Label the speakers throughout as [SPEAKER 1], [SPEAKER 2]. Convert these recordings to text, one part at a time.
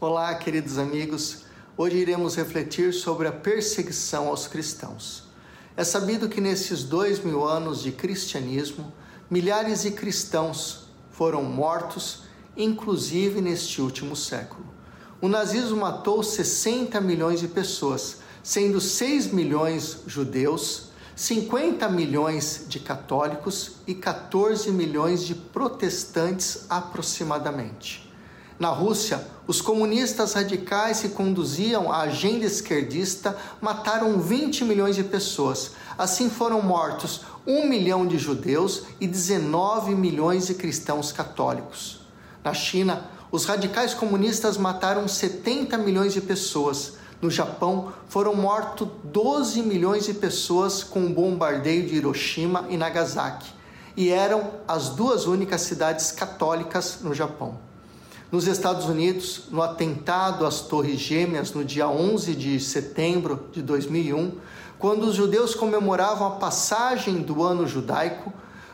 [SPEAKER 1] Olá, queridos amigos. Hoje iremos refletir sobre a perseguição aos cristãos. É sabido que nesses dois mil anos de cristianismo, milhares de cristãos foram mortos, inclusive neste último século. O nazismo matou 60 milhões de pessoas, sendo 6 milhões judeus, 50 milhões de católicos e 14 milhões de protestantes aproximadamente. Na Rússia, os comunistas radicais que conduziam a agenda esquerdista mataram 20 milhões de pessoas. Assim foram mortos 1 milhão de judeus e 19 milhões de cristãos católicos. Na China, os radicais comunistas mataram 70 milhões de pessoas. No Japão, foram mortos 12 milhões de pessoas com o bombardeio de Hiroshima e Nagasaki, e eram as duas únicas cidades católicas no Japão. Nos Estados Unidos, no atentado às Torres Gêmeas no dia 11 de setembro de 2001, quando os judeus comemoravam a passagem do ano judaico,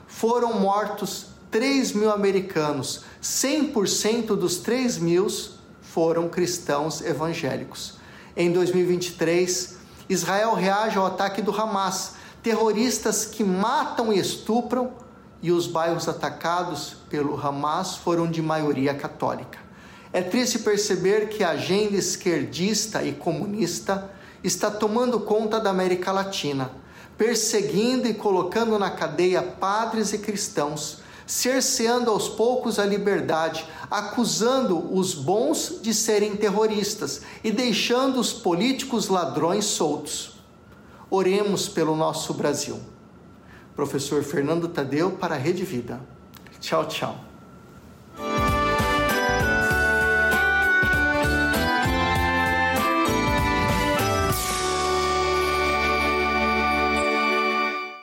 [SPEAKER 1] foram mortos 3 mil americanos. 100% dos 3 mil foram cristãos evangélicos. Em 2023, Israel reage ao ataque do Hamas, terroristas que matam e estupram e os bairros atacados pelo Hamas foram de maioria católica. É triste perceber que a agenda esquerdista e comunista está tomando conta da América Latina, perseguindo e colocando na cadeia padres e cristãos, cerceando aos poucos a liberdade, acusando os bons de serem terroristas e deixando os políticos ladrões soltos. Oremos pelo nosso Brasil professor Fernando Tadeu para a Rede Vida. Tchau, tchau.